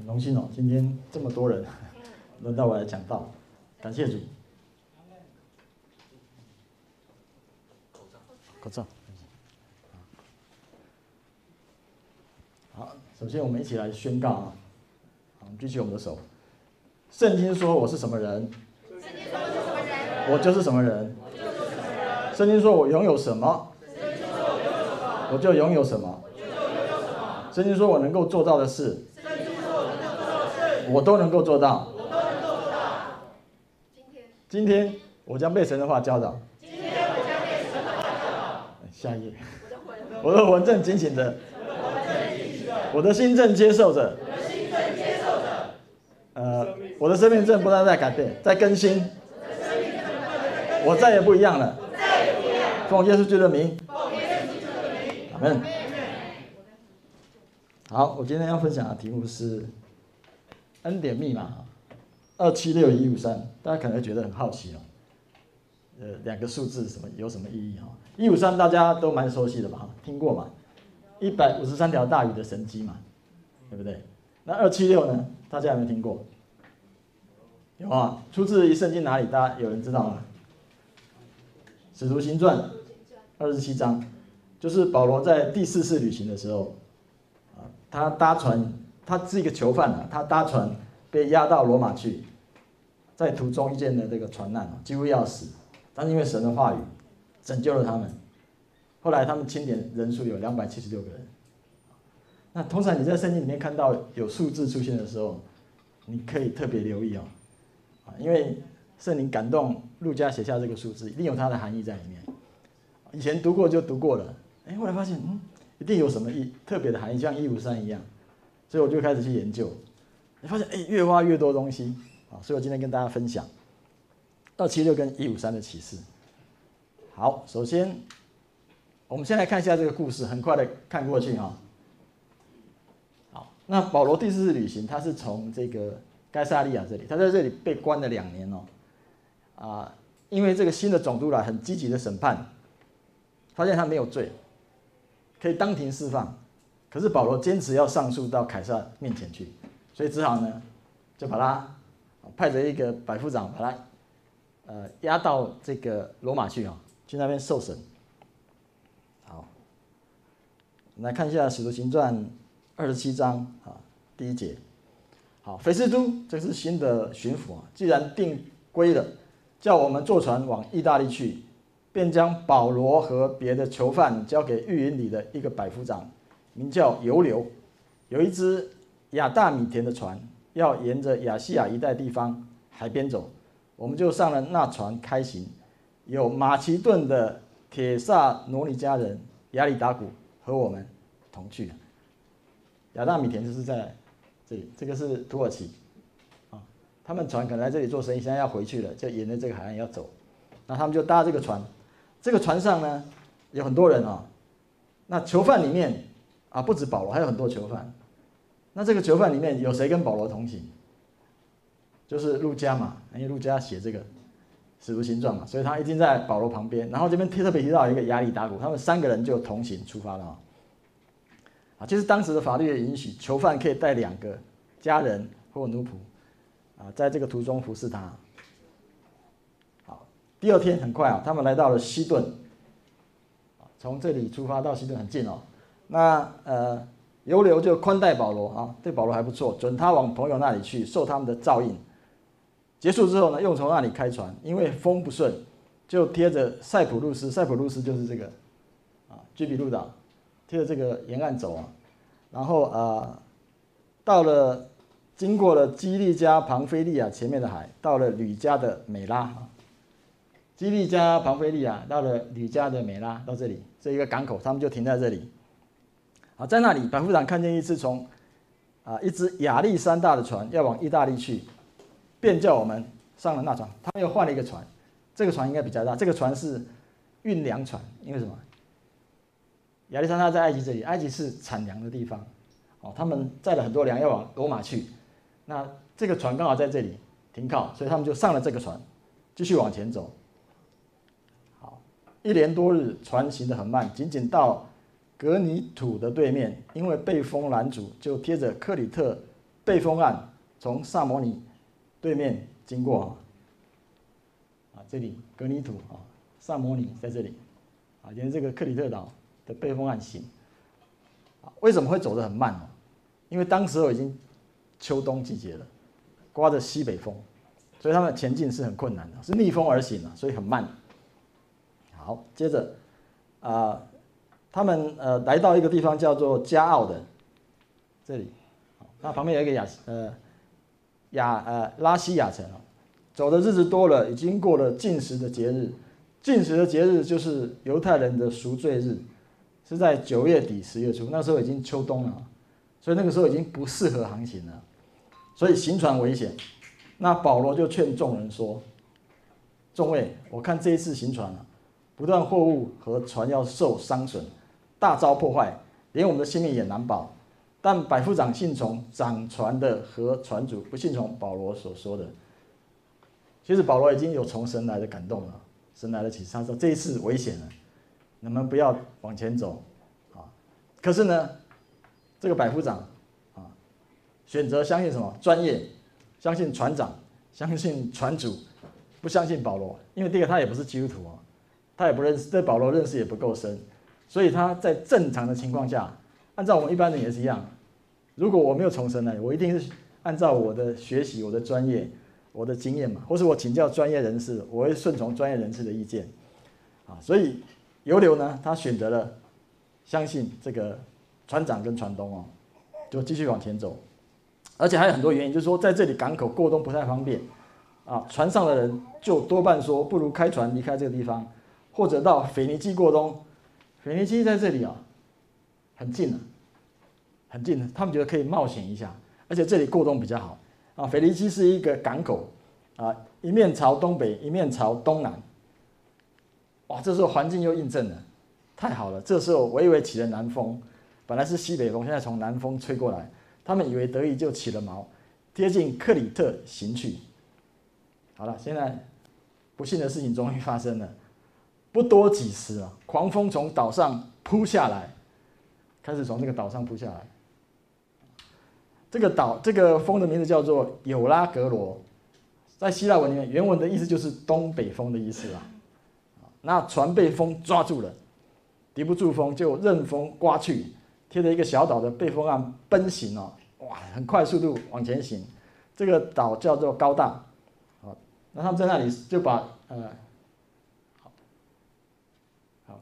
很荣幸哦，今天这么多人，轮到我来讲道，感谢主。口罩。好，首先我们一起来宣告啊，好，我们举起我们的手。圣经说我是什么人？圣经说我是什么人？我就是什么人？圣经说我拥有什么？我就拥有什么？圣经说我能够做到的事，我都能够做到。我都能够做到今天今天我将被神的话教导。今天我将被神的话教导下一页，我的魂正警醒着，我的心正接受着。呃，我的生命正不断在改变，在更新。我再也不一样了我再也不一样了。奉耶稣基督的名。阿门。好，我今天要分享的题目是恩典密码二七六一五三，大家可能会觉得很好奇哦。呃，两个数字什么有什么意义哈？一五三大家都蛮熟悉的吧？听过嘛？一百五十三条大鱼的神机嘛，对不对？那二七六呢？大家有没有听过？有啊，出自于圣经哪里？大家有人知道吗？使徒行传二十七章，就是保罗在第四次旅行的时候，啊，他搭船，他是一个囚犯啊，他搭船被押到罗马去，在途中遇见的这个船难，几乎要死。但是因为神的话语拯救了他们，后来他们清点人数有两百七十六个人。那通常你在圣经里面看到有数字出现的时候，你可以特别留意哦，啊，因为圣灵感动路加写下这个数字，一定有它的含义在里面。以前读过就读过了，哎，后来发现嗯，一定有什么意特别的含义，像一五三一样，所以我就开始去研究，你发现哎，越挖越多东西啊，所以我今天跟大家分享。二七六跟一五三的启示。好，首先，我们先来看一下这个故事，很快的看过去啊。好，那保罗第四次旅行，他是从这个该撒利亚这里，他在这里被关了两年哦。啊，因为这个新的总督来很积极的审判，发现他没有罪，可以当庭释放。可是保罗坚持要上诉到凯撒面前去，所以只好呢，就把他派着一个百夫长把他。呃，押到这个罗马去啊，去那边受审。好，来看一下《使徒行传》二十七章啊，第一节。好，菲斯都，这是新的巡抚啊，既然定规了，叫我们坐船往意大利去，便将保罗和别的囚犯交给狱营里的一个百夫长，名叫尤流。有一只亚大米田的船，要沿着亚细亚一带地方海边走。我们就上了那船开行，有马其顿的铁萨罗尼迦人亚里达古和我们同去。亚大米田就是在这里，这个是土耳其，啊，他们船可能来这里做生意，现在要回去了，就沿着这个海岸要走，那他们就搭这个船，这个船上呢有很多人啊，那囚犯里面啊不止保罗，还有很多囚犯，那这个囚犯里面有谁跟保罗同行？就是路加嘛，因为路加写这个《使徒行传》嘛，所以他一定在保罗旁边。然后这边特别提到一个亚里达古，他们三个人就同行出发了。啊，就是当时的法律也允许囚犯可以带两个家人或奴仆，啊，在这个途中服侍他。好，第二天很快啊，他们来到了西顿，从这里出发到西顿很近哦。那呃，尤流就宽待保罗啊，对保罗还不错，准他往朋友那里去，受他们的照应。结束之后呢，又从那里开船，因为风不顺，就贴着塞浦路斯，塞浦路斯就是这个啊，居比路岛，贴着这个沿岸走啊，然后啊，到了经过了基利加庞菲利亚前面的海，到了吕家的美拉，基利加庞菲利亚到了吕家的美拉，到这里这一个港口，他们就停在这里。啊，在那里，百夫长看见一只从啊一只亚历山大的船要往意大利去。便叫我们上了那船，他们又换了一个船，这个船应该比较大，这个船是运粮船，因为什么？亚历山大在埃及这里，埃及是产粮的地方，哦，他们载了很多粮要往罗马去，那这个船刚好在这里停靠，所以他们就上了这个船，继续往前走。好，一连多日，船行得很慢，仅仅到格尼土的对面，因为被风拦阻，就贴着克里特。背风岸从萨摩尼对面经过啊，这里格尼土啊，萨摩尼在这里啊，沿这个克里特岛的背风岸行。为什么会走得很慢呢？因为当时候已经秋冬季节了，刮着西北风，所以他们前进是很困难的，是逆风而行，所以很慢。好，接着啊、他们呃来到一个地方叫做加奥的这里，那旁边有一个亚呃亚呃拉西亚城啊，走的日子多了，已经过了禁食的节日，禁食的节日就是犹太人的赎罪日。是在九月底十月初，那时候已经秋冬了，所以那个时候已经不适合航行了，所以行船危险。那保罗就劝众人说：“众位，我看这一次行船啊，不但货物和船要受伤损，大遭破坏，连我们的性命也难保。但百夫长信从掌船的和船主，不信从保罗所说的。其实保罗已经有从神来的感动了，神来的启示，他说这一次危险了。”你们不要往前走，啊！可是呢，这个百夫长啊，选择相信什么？专业，相信船长，相信船主，不相信保罗，因为第一个他也不是基督徒啊，他也不认识，对保罗认识也不够深，所以他在正常的情况下，按照我们一般人也是一样，如果我没有重生呢，我一定是按照我的学习、我的专业、我的经验嘛，或是我请教专业人士，我会顺从专业人士的意见，啊，所以。犹流呢，他选择了相信这个船长跟船东哦，就继续往前走，而且还有很多原因，就是说在这里港口过冬不太方便啊，船上的人就多半说不如开船离开这个地方，或者到腓尼基过冬。腓尼基在这里啊，很近了，很近了，他们觉得可以冒险一下，而且这里过冬比较好啊。腓尼基是一个港口啊，一面朝东北，一面朝东南。哇，这时候环境又印证了，太好了！这时候我以为起了南风，本来是西北风，现在从南风吹过来，他们以为得意就起了锚，贴近克里特行去。好了，现在不幸的事情终于发生了，不多几时啊，狂风从岛上扑下来，开始从这个岛上扑下来。这个岛，这个风的名字叫做有拉格罗，在希腊文里面，原文的意思就是东北风的意思啊。那船被风抓住了，敌不住风，就任风刮去，贴着一个小岛的背风岸奔行哦，哇，很快速度往前行。这个岛叫做高大，啊，那他们在那里就把呃，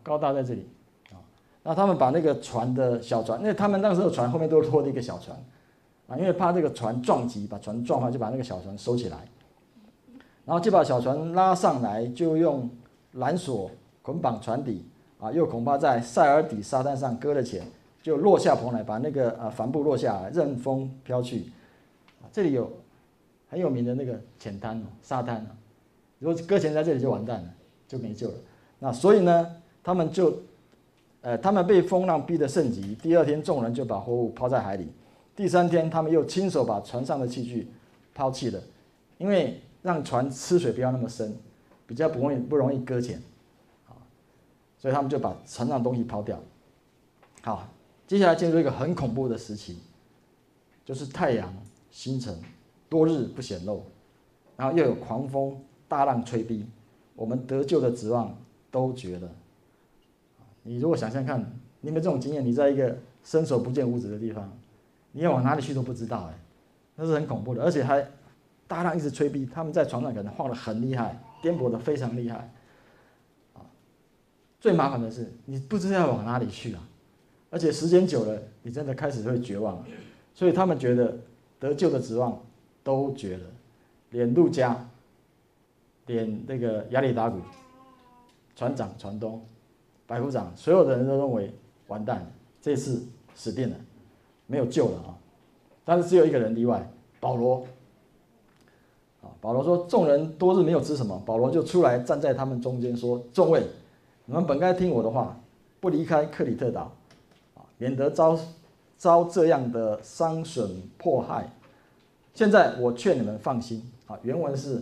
高大在这里啊，那他们把那个船的小船，因为他们那时候船后面都拖着一个小船啊，因为怕这个船撞击，把船撞坏，就把那个小船收起来，然后就把小船拉上来，就用。缆索捆绑船底啊，又恐怕在塞尔底沙滩上搁了浅，就落下篷来，把那个啊帆布落下来，任风飘去。这里有很有名的那个浅滩哦，沙滩啊，如果搁浅在这里就完蛋了，就没救了。那所以呢，他们就，呃，他们被风浪逼得甚急。第二天，众人就把货物抛在海里。第三天，他们又亲手把船上的器具抛弃了，因为让船吃水不要那么深。比较不容易不容易搁浅，啊，所以他们就把船上东西抛掉。好，接下来进入一个很恐怖的时期，就是太阳星辰多日不显露，然后又有狂风大浪吹逼，我们得救的指望都绝了。你如果想想看，你有没有这种经验？你在一个伸手不见五指的地方，你要往哪里去都不知道，哎，那是很恐怖的，而且还大浪一直吹逼，他们在船上可能晃得很厉害。颠簸的非常厉害，啊，最麻烦的是你不知道往哪里去啊，而且时间久了，你真的开始会绝望，所以他们觉得得救的指望都绝了，连陆家，连那个亚里达古，船长、船东、百夫长，所有的人都认为完蛋了，这次死定了，没有救了啊，但是只有一个人例外，保罗。啊保罗说：“众人多日没有吃什么，保罗就出来站在他们中间说：‘众位，你们本该听我的话，不离开克里特岛，啊，免得遭遭这样的伤损迫害。现在我劝你们放心，啊，原文是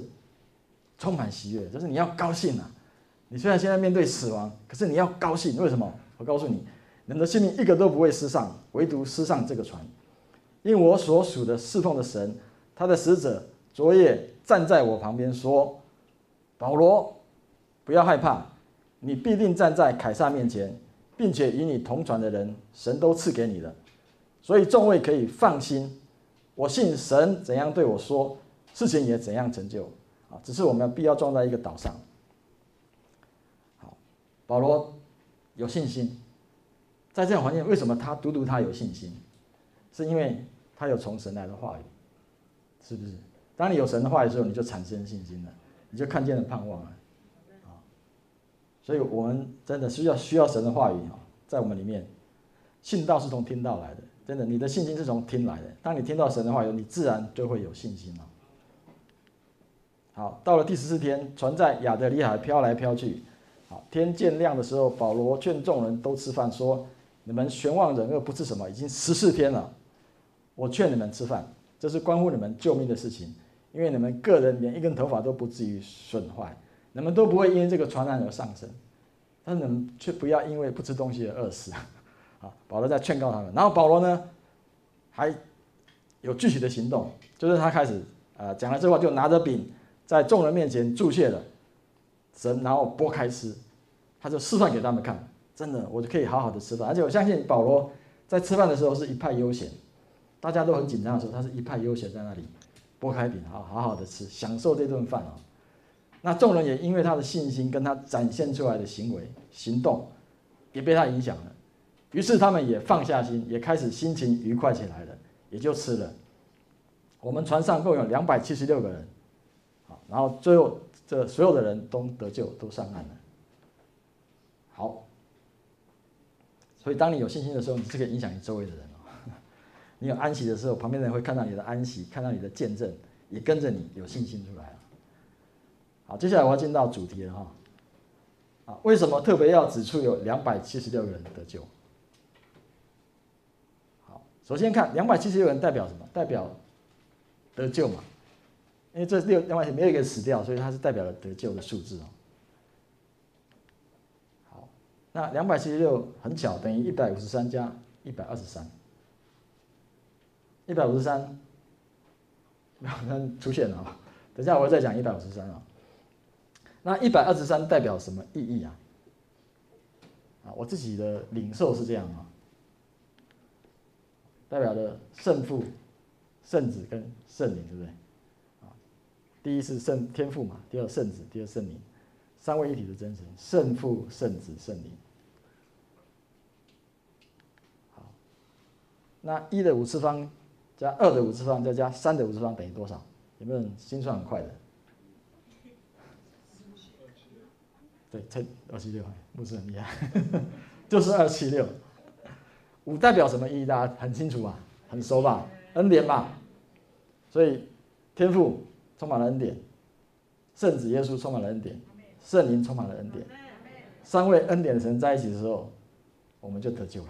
充满喜悦，就是你要高兴啊！你虽然现在面对死亡，可是你要高兴，为什么？我告诉你，你们的性命一个都不会失丧，唯独失丧这个船，因我所属的侍奉的神，他的使者昨夜站在我旁边说：“保罗，不要害怕，你必定站在凯撒面前，并且与你同船的人，神都赐给你了，所以众位可以放心。我信神怎样对我说，事情也怎样成就。啊，只是我们必要撞在一个岛上。保罗有信心，在这样环境，为什么他独独他有信心？是因为他有从神来的话语，是不是？当你有神的话语的时候，你就产生信心了，你就看见了盼望了。啊，所以我们真的需要需要神的话语啊，在我们里面，信道是从听道来的，真的，你的信心是从听来的。当你听到神的话语，你自然就会有信心了。好，到了第十四天，船在亚得里海飘来飘去。好，天渐亮的时候，保罗劝众人都吃饭，说：“你们悬望忍饿不是什么？已经十四天了。我劝你们吃饭，这是关乎你们救命的事情，因为你们个人连一根头发都不至于损坏，你们都不会因为这个传染而丧生。但是你们却不要因为不吃东西而饿死。”啊，保罗在劝告他们。然后保罗呢，还有具体的行动，就是他开始啊、呃、讲了这话，就拿着饼。在众人面前祝谢了神，然后剥开吃，他就示范给他们看，真的，我就可以好好的吃饭。而且我相信保罗在吃饭的时候是一派悠闲，大家都很紧张的时候，他是一派悠闲在那里剥开饼，好好好的吃，享受这顿饭啊。那众人也因为他的信心跟他展现出来的行为行动，也被他影响了，于是他们也放下心，也开始心情愉快起来了，也就吃了。我们船上共有两百七十六个人。好然后最后，这所有的人都得救，都上岸了。好，所以当你有信心的时候，你是可以影响你周围的人哦。你有安息的时候，旁边的人会看到你的安息，看到你的见证，也跟着你有信心出来了。好，接下来我要进到主题了哈。啊，为什么特别要指出有两百七十六个人得救？好，首先看两百七十六人代表什么？代表得救嘛。因为这六两百没有一个死掉，所以它是代表了得救的数字哦。好，那两百七十六很巧，等于一百五十三加一百二十三。一百五十三，没有出现了啊！等下我会再讲一百五十三啊。那一百二十三代表什么意义啊？啊，我自己的领受是这样啊，代表了圣父、圣子跟圣灵，对不对？第一是圣天父嘛，第二圣子，第二圣灵，三位一体的真神，圣父、圣子、圣灵。好，那一的五次方加二的五次方再加三的五次方等于多少？有没有人心算很快的？对，才二七六，牧师很厉害，就是二七六。五代表什么意义？大家很清楚吧？很熟吧？恩典吧？所以天赋。充满了恩典，圣子耶稣充满了恩典，圣灵充满了恩典，三位恩典的神在一起的时候，我们就得救了。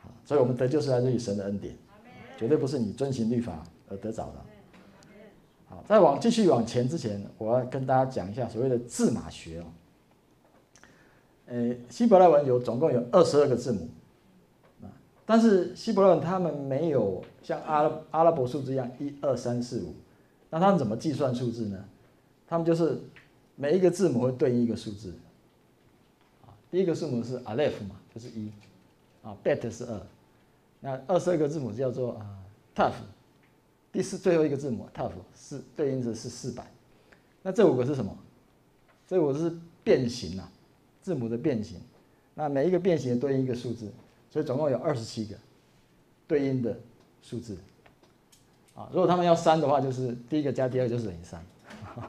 好，所以我们得救是来自于神的恩典，绝对不是你遵行律法而得着的。好，在往继续往前之前，我要跟大家讲一下所谓的字码学哦。诶，希伯来文有总共有二十二个字母。啊但是希伯来文他们没有像阿拉阿拉伯数字一样一二三四五。那他们怎么计算数字呢？他们就是每一个字母会对应一个数字。啊，第一个数母是 Aleph 嘛，就是一。啊，Bet 是二。那二十二个字母叫做啊 Tav。第四最后一个字母 Tav 是对应的是四百。那这五个是什么？这五个是变形啊，字母的变形。那每一个变形对应一个数字，所以总共有二十七个对应的数字。啊，如果他们要删的话，就是第一个加第二个就是等于三。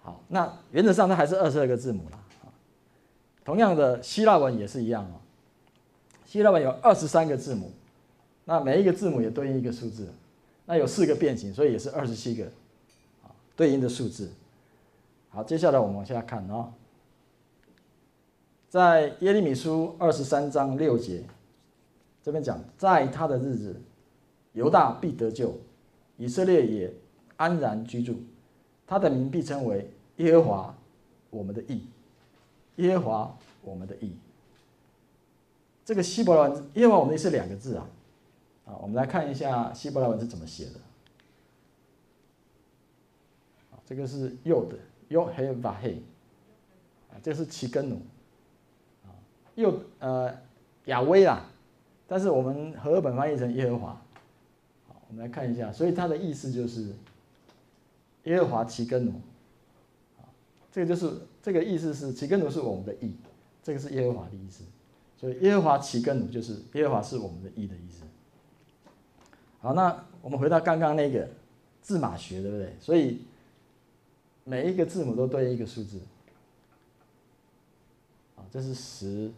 好，那原则上它还是二十二个字母啦。同样的，希腊文也是一样哦。希腊文有二十三个字母，那每一个字母也对应一个数字，那有四个变形，所以也是二十七个啊对应的数字。好，接下来我们往下看哦，在耶利米书二十三章六节这边讲，在他的日子。犹大必得救，以色列也安然居住，他的名必称为耶和华我们的义。耶和华我们的义。这个希伯来文，耶和华我们的意是两个字啊，啊，我们来看一下希伯来文是怎么写的。这个是右的，Yod He v a He，啊，这是其根努，啊，右呃亚威啦，但是我们和合本翻译成耶和华。我们来看一下，所以它的意思就是耶和华其根奴，啊，这个就是这个意思是其根奴是我们的义。这个是耶和华的意思，所以耶和华其根奴就是耶和华是我们的义的意思。好，那我们回到刚刚那个字码学，对不对？所以每一个字母都对应一个数字。啊，这是十、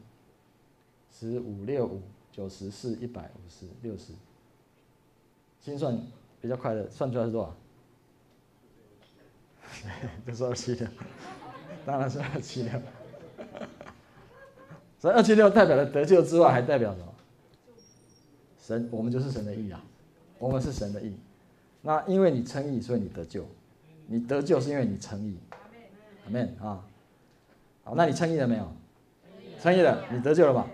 十五、六五、九十四、一百五十、六十。心算比较快的，算出来是多少？就是二七六，当然是二七六。所以二七六代表了得救之外，还代表什么？神，我们就是神的义啊，我们是神的义。那因为你称义，所以你得救。你得救是因为你称义。阿门啊。好，那你称义了没有？称义了，你得救了吧？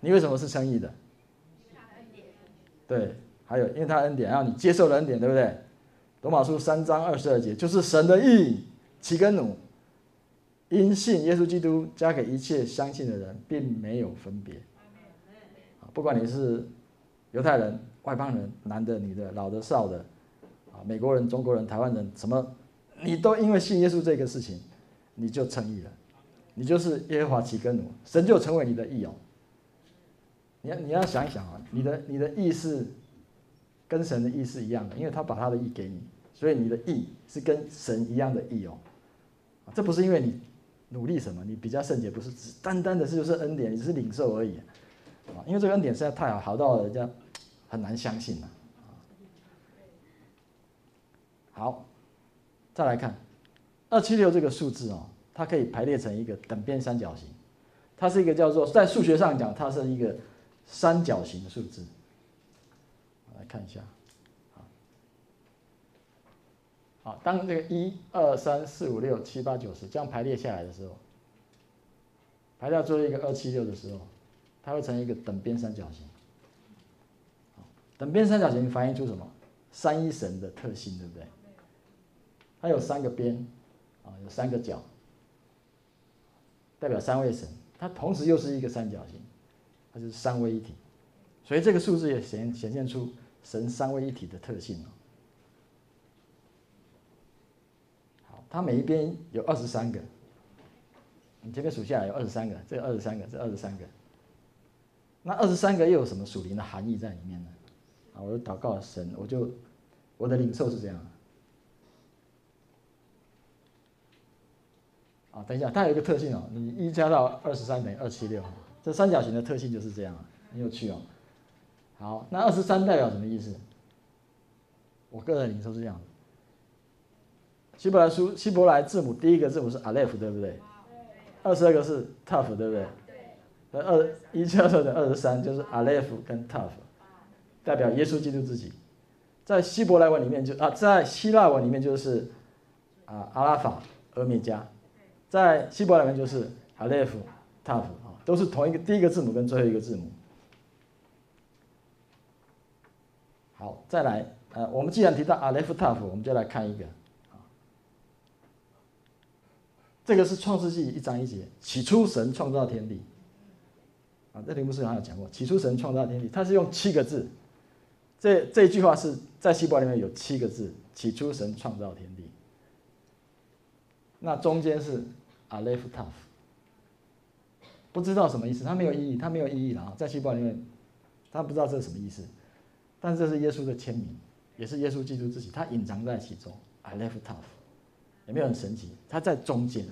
你为什么是称义的？对，还有因为他恩典，然后你接受了恩典，对不对？罗马书三章二十二节就是神的义，其根努。因信耶稣基督加给一切相信的人，并没有分别。不管你是犹太人、外邦人、男的、女的、老的、少的，啊，美国人、中国人、台湾人，什么，你都因为信耶稣这个事情，你就称义了，你就是耶和华其根努，神就成为你的义哦。你要你要想一想啊，你的你的义是跟神的意是一样的，因为他把他的意给你，所以你的意是跟神一样的意哦。这不是因为你。努力什么？你比较圣洁，不是只单单的是就是恩典，你只是领受而已，啊，因为这个恩典实在太好，好到人家很难相信了。好，再来看二七六这个数字哦，它可以排列成一个等边三角形，它是一个叫做在数学上讲，它是一个三角形的数字。来看一下。好，当这个一二三四五六七八九十这样排列下来的时候，排到最后一个二七六的时候，它会成一个等边三角形。等边三角形反映出什么？三一神的特性，对不对？它有三个边，啊，有三个角，代表三位神。它同时又是一个三角形，它就是三位一体。所以这个数字也显显现出神三位一体的特性哦，好。它每一边有二十三个，你这边数下来有二十三个，这二十三个，这二十三个。那二十三个又有什么属灵的含义在里面呢？啊，我就祷告神，我就我的领受是这样。啊，等一下，它有一个特性哦，你一加到二十三等于二七六，这三角形的特性就是这样，很有趣哦。好，那二十三代表什么意思？我个人领受是这样的。希伯来书，希伯来字母第一个字母是 Aleph，对不对？二十二个是 Tough，对不对？对。二一加二等于二十三，就是 Aleph 跟 Tav，代表耶稣基督自己。在希伯来文里面就啊，在希腊文里面就是啊阿拉法欧米加，在希伯来文就是 Aleph Tav 啊，都是同一个第一个字母跟最后一个字母。好，再来，呃，我们既然提到 Aleph Tav，我们就来看一个。这个是创世纪一章一节，起初神创造天地。啊，这题目是好像有讲过，起初神创造天地，它是用七个字。这这句话是在希伯里面有七个字，起初神创造天地。那中间是 Aleph Tav，不知道什么意思，它没有意义，它没有意义了啊，在希伯里面，他不知道这是什么意思，但是这是耶稣的签名，也是耶稣基督自己，他隐藏在其中 I left off，。有没有很神奇？它在中间，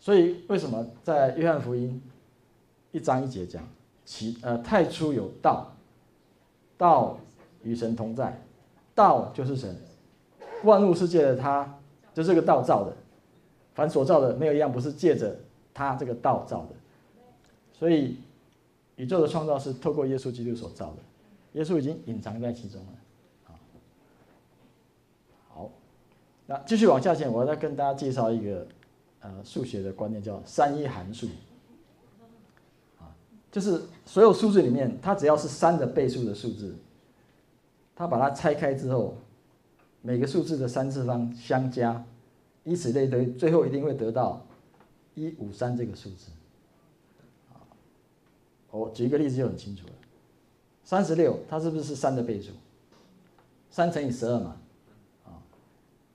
所以为什么在约翰福音一章一节讲，其呃太初有道，道与神同在，道就是神，万物世界的他，就这个道造的，凡所造的没有一样不是借着他这个道造的，所以宇宙的创造是透过耶稣基督所造的，耶稣已经隐藏在其中了。好那继续往下讲，我要再跟大家介绍一个呃数学的观念，叫三一函数。啊，就是所有数字里面，它只要是三的倍数的数字，它把它拆开之后，每个数字的三次方相加，以此类推，最后一定会得到一五三这个数字。我举一个例子就很清楚了，三十六，它是不是是三的倍数？三乘以十二嘛，啊，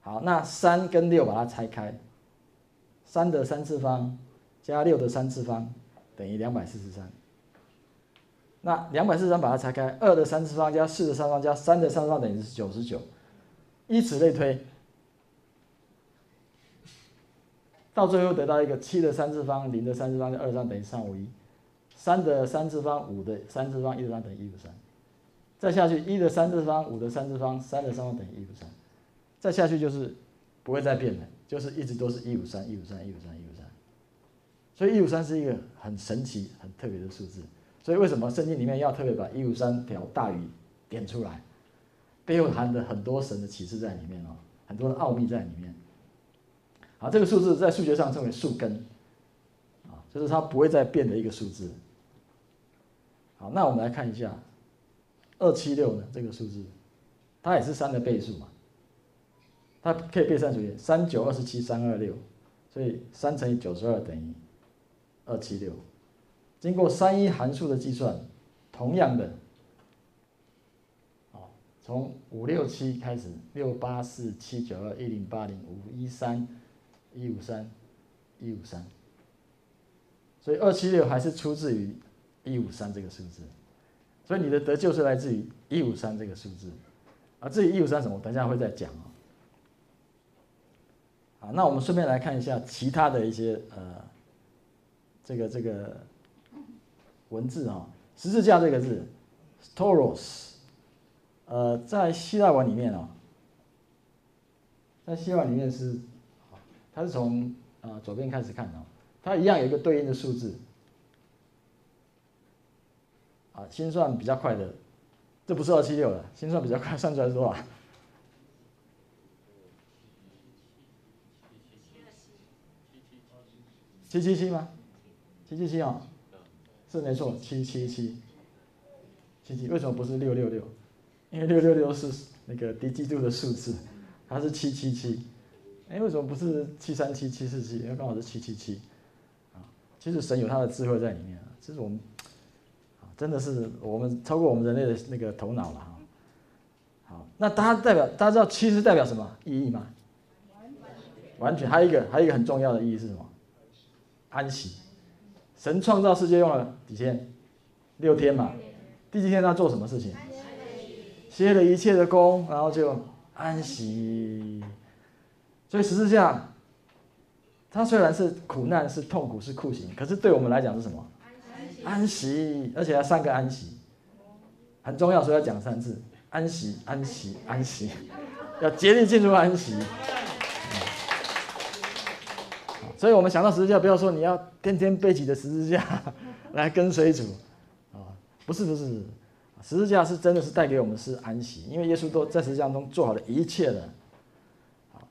好，那三跟六把它拆开，三的三次方加六的三次方等于两百四十三。那两百四十三把它拆开，二的三次方加四的三次方加三的三次方等于是九十九，以此类推，到最后得到一个七的三次方、零的三次方加二三等于三五一。三的三次方，五的三次方，一的三等于一五三，再下去一的三次方，五的三次方，三的三方等于一五三，再下去就是不会再变了，就是一直都是一五三，一五三，一五三，一五三。所以一五三是一个很神奇、很特别的数字。所以为什么圣经里面要特别把一五三条大鱼点出来？背后含着很多神的启示在里面哦，很多的奥秘在里面。好，这个数字在数学上称为数根，啊，就是它不会再变的一个数字。好，那我们来看一下，二七六呢？这个数字，它也是三的倍数嘛，它可以被三除以，三九二十七三二六，所以三乘以九十二等于二七六。经过三一函数的计算，同样的，好，从五六七开始，六八四七九二一零八零五一三一五三一五三，所以二七六还是出自于。一五三这个数字，所以你的得救是来自于一五三这个数字，啊，至于一五三什么，等一下会再讲啊。好，那我们顺便来看一下其他的一些呃，这个这个文字啊，十字架这个字，storos 呃，在希腊文里面啊，在希腊里面是，它是从啊左边开始看哦，它一样有一个对应的数字。啊，心算比较快的，这不是二七六了，心算比较快，算出来是多少？七七七吗？七七七啊，是没错，七七七，七七为什么不是六六六？因为六六六是那个低基度的数字，它是七七七。哎，为什么不是七三七七四七？因为刚好是七七七。啊，其实神有他的智慧在里面啊，这是我们。真的是我们超过我们人类的那个头脑了哈。好，那它代表大家知道七是代表什么意义吗？完全。还有一个还有一个很重要的意义是什么？安息。神创造世界用了几天？六天嘛。第几天他做什么事情？歇了一切的工，然后就安息。所以十字架，它虽然是苦难、是痛苦、是酷刑，可是对我们来讲是什么？安息，而且要三个安息，很重要，所以要讲三次。安息，安息，安息，要竭力进入安息。所以，我们想到十字架，不要说你要天天背起的十字架 来跟随主啊，不是，不是，十字架是真的是带给我们是安息，因为耶稣都在十字架中做好了一切的。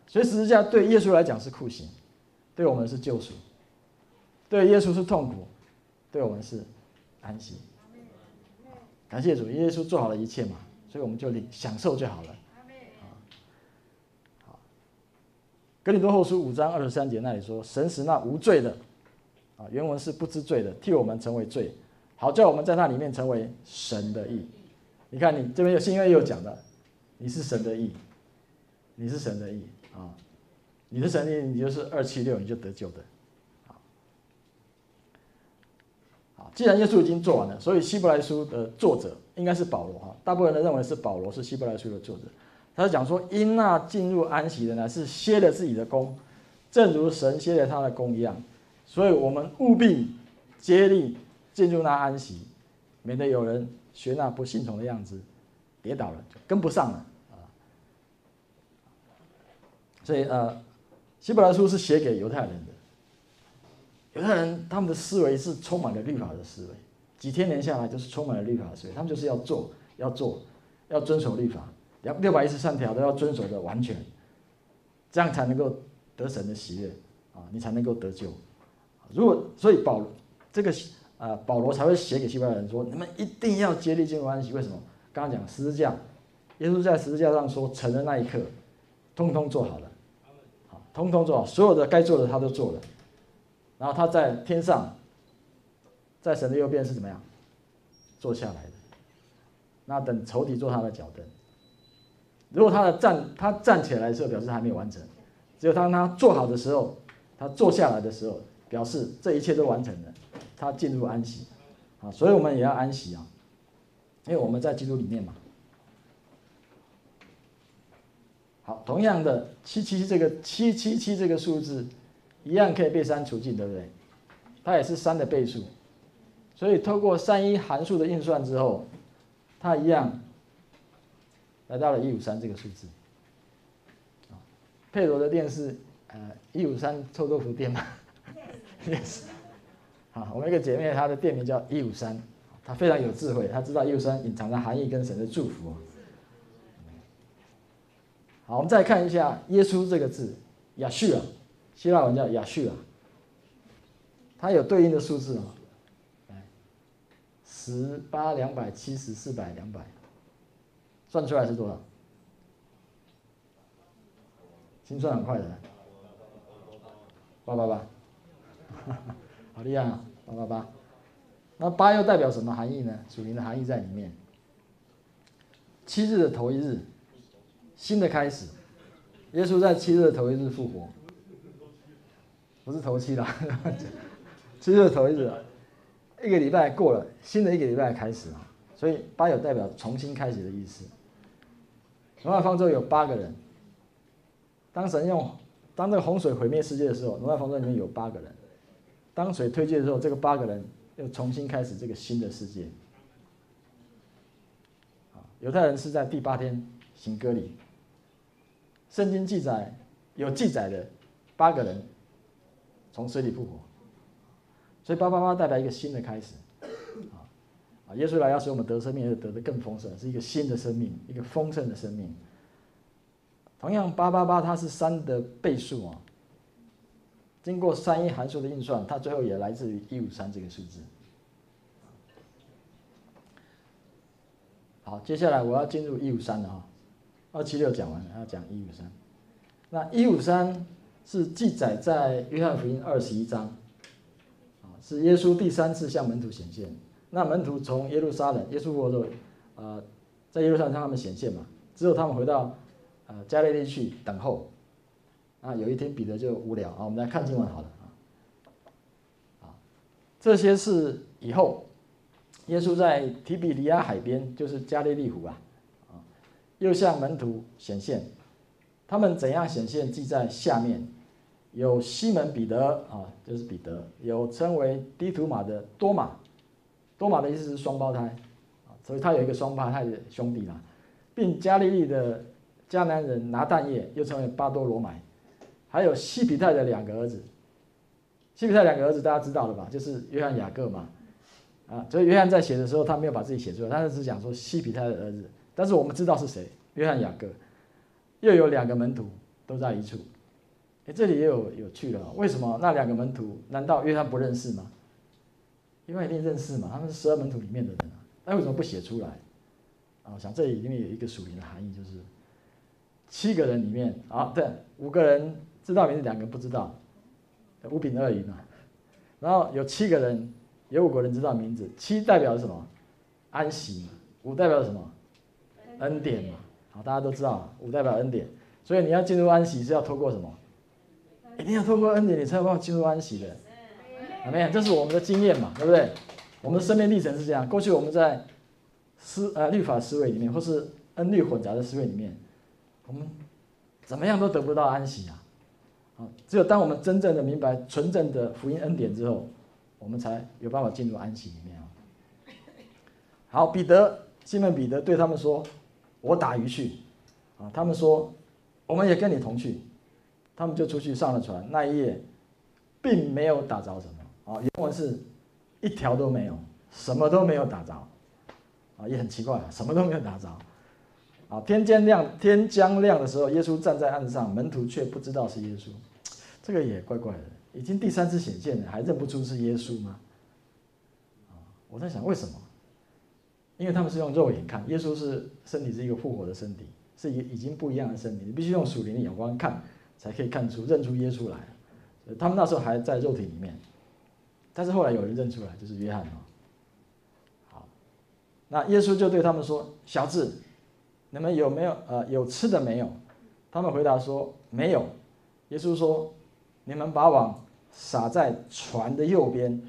所以十字架对耶稣来讲是酷刑，对我们是救赎，对耶稣是痛苦。对我们是安息，感谢主，耶稣做好了一切嘛，所以我们就领享受就好了。好，哥林多后书五章二十三节那里说：“神使那无罪的，啊，原文是不知罪的，替我们成为罪，好叫我们在那里面成为神的义。”你看，你这边有新约又讲的，你是神的义，你是神的义啊，你是神的义，你就是二七六，你就得救的。既然耶稣已经做完了，所以希伯来书的作者应该是保罗哈。大部分人认为是保罗是希伯来书的作者。他是讲说，因那进入安息的呢，是歇了自己的工，正如神歇了他的工一样。所以我们务必接力进入那安息，免得有人学那不信从的样子，跌倒了就跟不上了啊。所以呃，希伯来书是写给犹太人的。犹太人他们的思维是充满了律法的思维，几千年下来就是充满了律法的思维，他们就是要做，要做，要遵守律法，要六百一十三条都要遵守的完全，这样才能够得神的喜悦啊，你才能够得救。如果所以保这个啊、保罗才会写给希伯来人说，你们一定要竭力进入安息。为什么？刚刚讲十字架，耶稣在十字架上说成的那一刻，通通做好了，好，通通做好，所有的该做的他都做了，然后他在天上，在神的右边是怎么样？坐下来的。那等仇敌做他的脚凳。如果他的站，他站起来的时候，表示还没有完成；只有当他坐好的时候，他坐下来的时候，表示这一切都完成了，他进入安息。啊，所以我们也要安息啊，因为我们在基督里面嘛。好，同样的七七这个七七七这个数字，一样可以被删除尽，对不对？它也是三的倍数，所以透过三一函数的运算之后，它一样。来到了一五三这个数字，佩罗的店是呃一五三臭豆腐店吗？Yes，好，我们一个姐妹，她的店名叫一五三，她非常有智慧，她知道一五三隐藏的含义跟神的祝福。好，我们再看一下耶稣这个字，亚述啊，希腊文叫亚叙啊，它有对应的数字啊，十八两百七十四百两百。算出来是多少？心算很快的，八八八，好厉害啊！八八八，那八又代表什么含义呢？属灵的含义在里面。七日的头一日，新的开始。耶稣在七日的头一日复活，不是头七了，七日的头一日，一个礼拜过了，新的一个礼拜开始啊，所以八有代表重新开始的意思。挪亚方舟有八个人。当神用当这个洪水毁灭世界的时候，挪亚方舟里面有八个人。当水退去的时候，这个八个人又重新开始这个新的世界。犹太人是在第八天行割礼。圣经记载有记载的八个人从水里复活，所以八八八代表一个新的开始。啊啊，耶稣来要使我们得生命，而得的更丰盛，是一个新的生命，一个丰盛的生命。同样，八八八它是三的倍数啊，经过三一函数的运算，它最后也来自于一五三这个数字。好，接下来我要进入一五三了哈，二七六讲完了，要讲一五三。那一五三是记载在约翰福音二十一章，啊，是耶稣第三次向门徒显现。那门徒从耶路撒冷，耶稣复活之后，呃，在耶路撒冷向他们显现嘛，之后他们回到呃加利利去等候。啊，有一天彼得就无聊啊，我们来看经文好了啊。这些是以后，耶稣在提比利亚海边，就是加利利湖啊，啊，又向门徒显现。他们怎样显现，记在下面。有西门彼得啊，就是彼得，有称为低土马的多马。多马的意思是双胞胎，啊，所以他有一个双胞胎的兄弟啦，并加利利的迦南人拿但业，又称为巴多罗买，还有西比泰的两个儿子。西比泰两个儿子大家知道了吧？就是约翰雅各嘛，啊，所以约翰在写的时候他没有把自己写出来，他是只讲说西比泰的儿子，但是我们知道是谁，约翰雅各，又有两个门徒都在一处，哎，这里也有有趣的，为什么那两个门徒难道约翰不认识吗？因为一定认识嘛，他们是十二门徒里面的人啊，那为什么不写出来？啊，我想这里里面有一个属灵的含义，就是七个人里面啊，对，五个人知道名字，两个人不知道，五饼二鱼嘛。然后有七个人，有五个人知道名字，七代表什么？安息嘛。五代表什么？恩典嘛。好，大家都知道，五代表恩典，所以你要进入安息是要透过什么？一定要透过恩典，你才有办法进入安息的。没有，这是我们的经验嘛，对不对？我们的生命历程是这样。过去我们在思呃律法思维里面，或是恩律混杂的思维里面，我们怎么样都得不到安息啊！啊，只有当我们真正的明白纯正的福音恩典之后，我们才有办法进入安息里面啊。好，彼得，西门彼得对他们说：“我打鱼去。”啊，他们说：“我们也跟你同去。”他们就出去上了船。那一夜，并没有打着什么。啊，原文是一条都没有，什么都没有打着，啊，也很奇怪，什么都没有打着。啊，天将亮，天将亮的时候，耶稣站在岸上，门徒却不知道是耶稣，这个也怪怪的。已经第三次显现了，还认不出是耶稣吗？我在想为什么？因为他们是用肉眼看，耶稣是身体是一个复活的身体，是一已经不一样的身体，你必须用属灵的眼光看，才可以看出认出耶稣来。他们那时候还在肉体里面，但是后来有人认出来，就是约翰哦。好，那耶稣就对他们说：“小子，你们有没有呃有吃的没有？”他们回答说：“没有。”耶稣说：“你们把网撒在船的右边，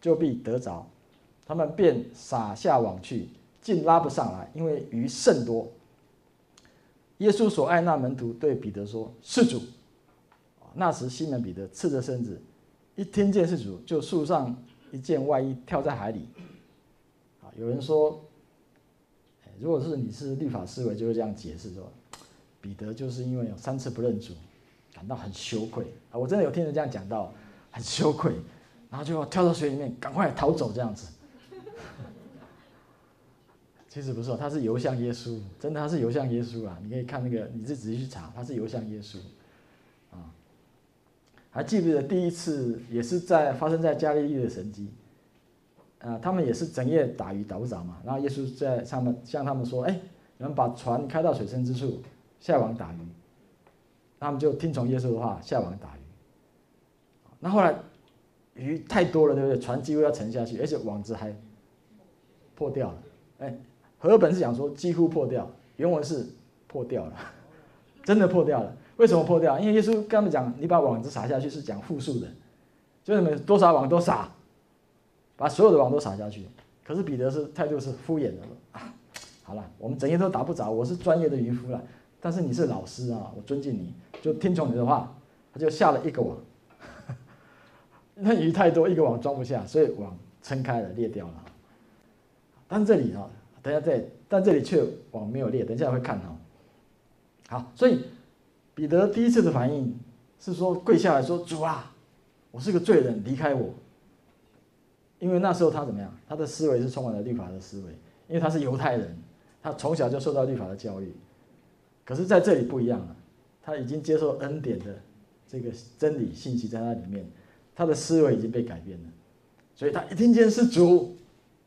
就必得着。”他们便撒下网去，竟拉不上来，因为鱼甚多。耶稣所爱那门徒对彼得说：“是主。”那时西门彼得赤着身子，一听见是主，就束上一件外衣，跳在海里。啊，有人说，如果是你是律法思维，就会这样解释说，彼得就是因为有三次不认主，感到很羞愧啊。我真的有听人这样讲到，很羞愧，然后就跳到水里面，赶快逃走这样子。其实不是，他是游向耶稣，真的他是游向耶稣啊！你可以看那个，你自己去查，他是游向耶稣啊。还记不记得第一次也是在发生在加利利的神迹？啊，他们也是整夜打鱼打不着嘛，然后耶稣在上面向他们说：“哎，你们把船开到水深之处，下网打鱼。”他们就听从耶稣的话，下网打鱼。那后来鱼太多了，对不对？船几乎要沉下去，而且网子还破掉了。哎，和本是讲说几乎破掉，原文是破掉了，真的破掉了。为什么破掉？因为耶稣跟他们讲：“你把网子撒下去是讲复数的，就是你们多少网都撒，把所有的网都撒下去。”可是彼得是态度是敷衍的啊，好了，我们整夜都打不着，我是专业的渔夫了，但是你是老师啊，我尊敬你，就听从你的话，他就下了一个网，那鱼太多，一个网装不下，所以网撑开了，裂掉了。但这里啊，等下再，但这里却网没有裂，等下会看哈。好，所以。彼得第一次的反应是说跪下来说：“主啊，我是个罪人，离开我。”因为那时候他怎么样？他的思维是充满了律法的思维，因为他是犹太人，他从小就受到律法的教育。可是在这里不一样了，他已经接受恩典的这个真理信息在那里面，他的思维已经被改变了。所以他一听见是主，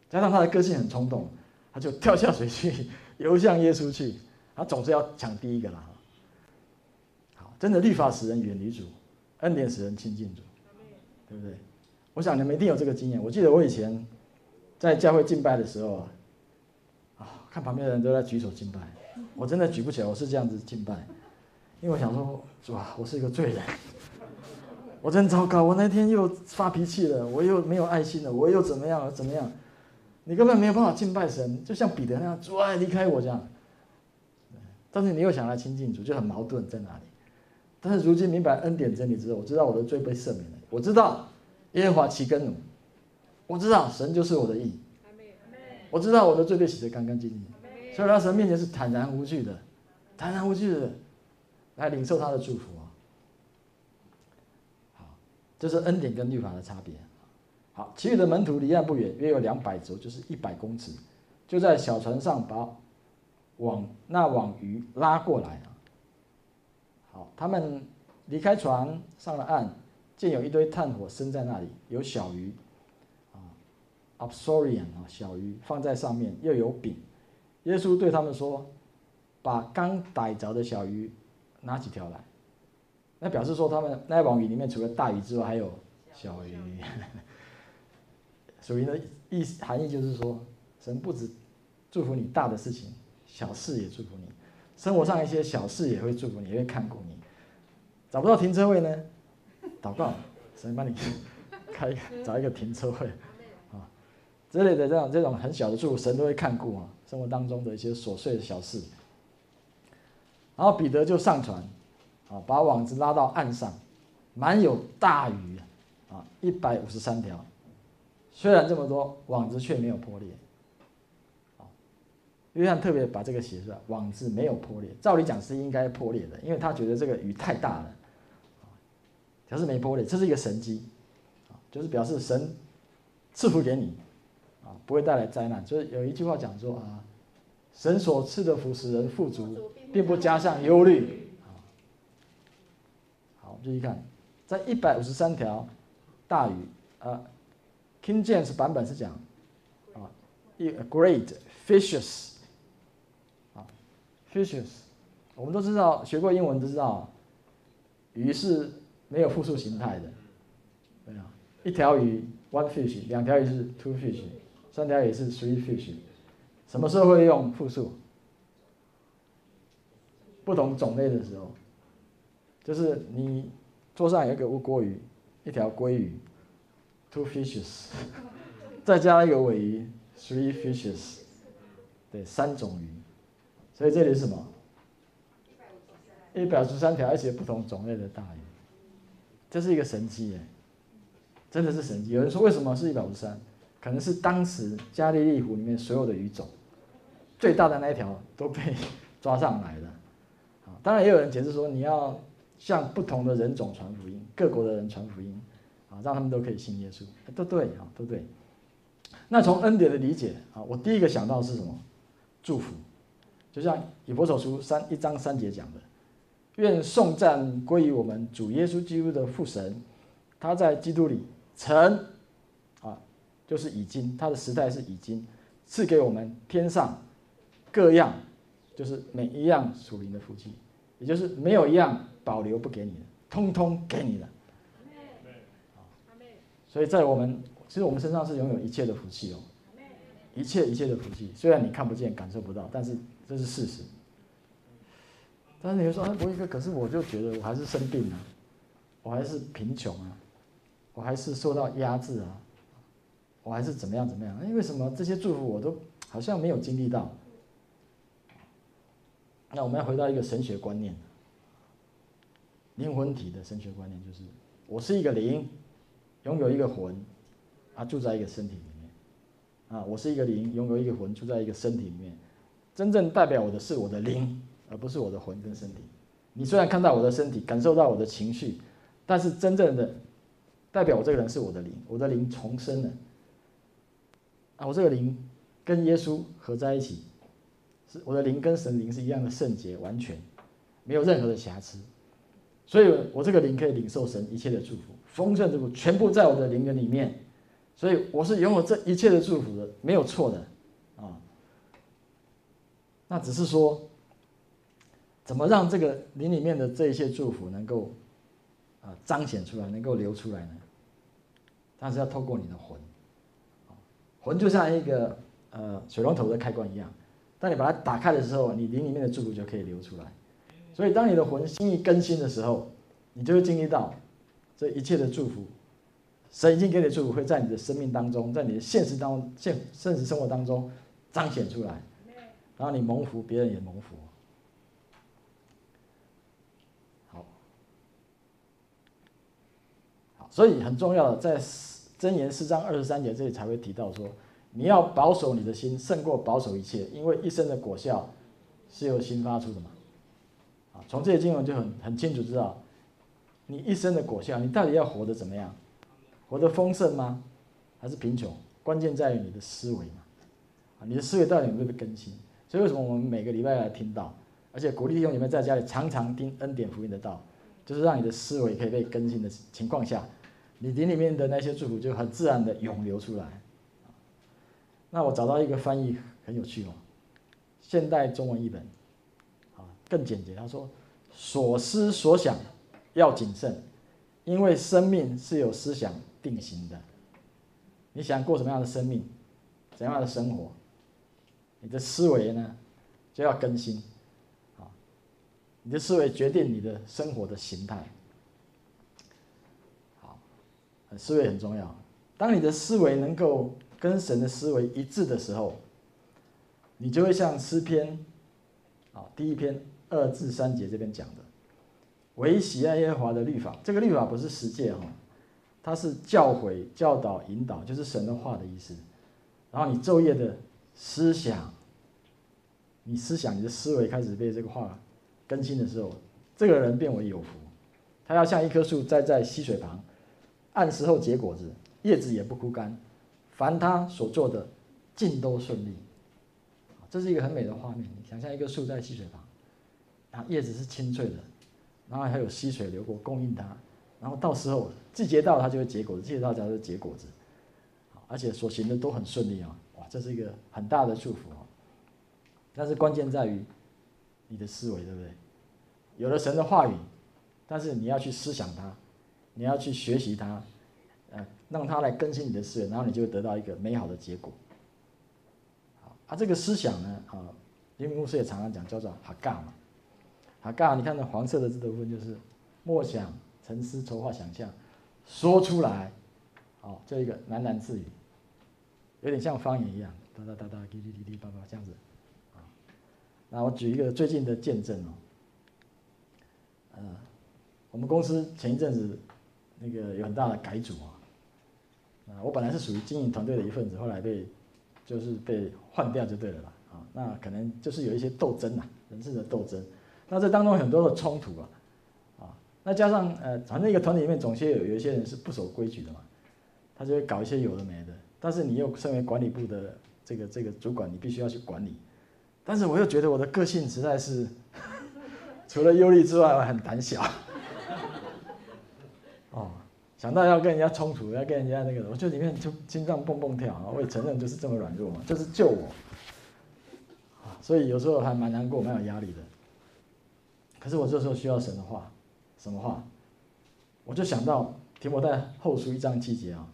加上他的个性很冲动，他就跳下水去，游向耶稣去。他总是要抢第一个啦。好真的，律法使人远离主，恩典使人亲近主，对不对？我想你们一定有这个经验。我记得我以前在教会敬拜的时候啊，啊，看旁边的人都在举手敬拜，我真的举不起来。我是这样子敬拜，因为我想说，哇，我是一个罪人，我真糟糕。我那天又发脾气了，我又没有爱心了，我又怎么样？怎么样？你根本没有办法敬拜神，就像彼得那样，主啊，离开我这样。但是你又想来亲近主，就很矛盾在哪里？但是如今明白恩典真理之后，我知道我的罪被赦免了。我知道耶和华其根奴，我知道神就是我的义。我知道我的罪被洗得干干净净，所以到神面前是坦然无惧的，坦然无惧的来领受他的祝福啊。好，这是恩典跟律法的差别。好，其余的门徒离岸不远，约有两百肘，就是一百公尺，就在小船上把网那网鱼拉过来。好，他们离开船上了岸，见有一堆炭火生在那里，有小鱼，啊，Absorian 啊，小鱼放在上面，又有饼。耶稣对他们说：“把刚逮着的小鱼拿几条来。”那表示说，他们那网鱼里面除了大鱼之外，还有小鱼。属灵的意思含义就是说，神不止祝福你大的事情，小事也祝福你。生活上一些小事也会祝福你，也会看顾你。找不到停车位呢，祷告，神帮你开找一个停车位啊，之类的这种这种很小的祝福，神都会看顾啊。生活当中的一些琐碎的小事。然后彼得就上船，啊，把网子拉到岸上，满有大鱼啊，一百五十三条。虽然这么多，网子却没有破裂。啊约翰特别把这个写出来，网子没有破裂。照理讲是应该破裂的，因为他觉得这个鱼太大了，表示没破裂，这是一个神迹，就是表示神赐福给你，啊，不会带来灾难。所以有一句话讲说啊，神所赐的福使人富足，并不加上忧虑。好，继续看，在一百五十三条大鱼啊，King James 版本是讲啊一 great fishes，啊，fishes，我们都知道，学过英文都知道，鱼是没有复数形态的，对啊，一条鱼 one fish，两条鱼是 two fish，三条鱼是 three fish，什么时候会用复数？不同种类的时候，就是你桌上有一个乌龟鱼，一条鲑鱼，two fishes，再加一个尾鱼，three fishes，对，三种鱼，所以这里是什么？一百五十三条，而且不同种类的大鱼，这是一个神迹耶，真的是神迹。有人说为什么是一百五十三？可能是当时加利利湖里面所有的鱼种，最大的那一条都被抓上来了。啊当然也有人解释说，你要向不同的人种传福音，各国的人传福音，啊，让他们都可以信耶稣，都对啊，都对。那从恩典的理解啊，我第一个想到是什么？祝福，就像以弗所书三一章三节讲的，愿颂赞归于我们主耶稣基督的父神，他在基督里曾啊，就是已经，他的时代是已经赐给我们天上各样，就是每一样属灵的福气。也就是没有一样保留不给你的，通通给你的。所以在我们，其实我们身上是拥有一切的福气哦，一切一切的福气，虽然你看不见、感受不到，但是这是事实。但是你会说，啊，伯义哥，可是我就觉得我还是生病啊，我还是贫穷啊，我还是受到压制啊，我还是怎么样怎么样？因为什么？这些祝福我都好像没有经历到。那我们要回到一个神学观念，灵魂体的神学观念就是：我是一个灵，拥有一个魂，啊，住在一个身体里面。啊，我是一个灵，拥有一个魂，住在一个身体里面。真正代表我的是我的灵，而不是我的魂跟身体。你虽然看到我的身体，感受到我的情绪，但是真正的代表我这个人是我的灵，我的灵重生了。啊，我这个灵跟耶稣合在一起。是我的灵跟神灵是一样的圣洁，完全没有任何的瑕疵，所以我这个灵可以领受神一切的祝福，丰盛的祝福全部在我的灵的里面，所以我是拥有这一切的祝福的，没有错的啊。那只是说，怎么让这个灵里面的这一些祝福能够啊彰显出来，能够流出来呢？但是要透过你的魂，魂就像一个呃水龙头的开关一样。当你把它打开的时候，你灵里面的祝福就可以流出来。所以，当你的魂心意更新的时候，你就会经历到这一切的祝福。神已经给你祝福会在你的生命当中，在你的现实当中、现现实生活当中彰显出来。然后你蒙福，别人也蒙福。好，好，所以很重要的，在箴言四章二十三节这里才会提到说。你要保守你的心，胜过保守一切，因为一生的果效是由心发出的嘛。啊，从这些经文就很很清楚知道，你一生的果效，你到底要活得怎么样？活得丰盛吗？还是贫穷？关键在于你的思维嘛。啊，你的思维到底有没有被更新？所以为什么我们每个礼拜来听到，而且鼓励弟兄你们在家里常常听恩典福音的道，就是让你的思维可以被更新的情况下，你灵里面的那些祝福就很自然的涌流出来。那我找到一个翻译很有趣哦，现代中文译本，啊，更简洁。他说：“所思所想要谨慎，因为生命是有思想定型的。你想过什么样的生命，怎样的生活，你的思维呢就要更新，啊，你的思维决定你的生活的形态。好，思维很重要。当你的思维能够。”跟神的思维一致的时候，你就会像诗篇，啊，第一篇二至三节这边讲的，唯喜爱耶和华的律法。这个律法不是十诫哈，它是教诲、教导、引导，就是神的话的意思。然后你昼夜的思想，你思想你的思维开始被这个话更新的时候，这个人变为有福。他要像一棵树栽在溪水旁，按时候结果子，叶子也不枯干。凡他所做的，尽都顺利。这是一个很美的画面。你想象一个树在溪水旁，然后叶子是青翠的，然后还有溪水流过供应它，然后到时候季节到它就会结果子，季节到它就会结果子。而且所行的都很顺利啊！哇，这是一个很大的祝福哦。但是关键在于你的思维，对不对？有了神的话语，但是你要去思想它，你要去学习它，呃，让它来更新你的思维，然后你就会得到一个美好的结果。好，啊，这个思想呢，啊，林明牧师也常常讲，叫做哈嘎嘛，好，刚好，你看那黄色的这部分就是默想、沉思、筹划、想象，说出来，好，这一个喃喃自语，有点像方言一样，哒哒哒哒，滴滴滴滴，叭叭这样子。那我举一个最近的见证哦，呃，我们公司前一阵子那个有很大的改组啊，啊，我本来是属于经营团队的一份子，后来被就是被换掉就对了啦，啊，那可能就是有一些斗争呐，人事的斗争，那这当中很多的冲突啊，啊，那加上呃，反正一个团体里面总是有有一些人是不守规矩的嘛，他就会搞一些有的没的，但是你又身为管理部的这个这个主管，你必须要去管理。但是我又觉得我的个性实在是，除了忧虑之外，我很胆小。哦，想到要跟人家冲突，要跟人家那个，我就里面就心脏蹦蹦跳啊！我也承认就是这么软弱嘛，就是救我。所以有时候还蛮难过，蛮有压力的。可是我这时候需要神的话，什么话？我就想到提摩太后书一章七节啊，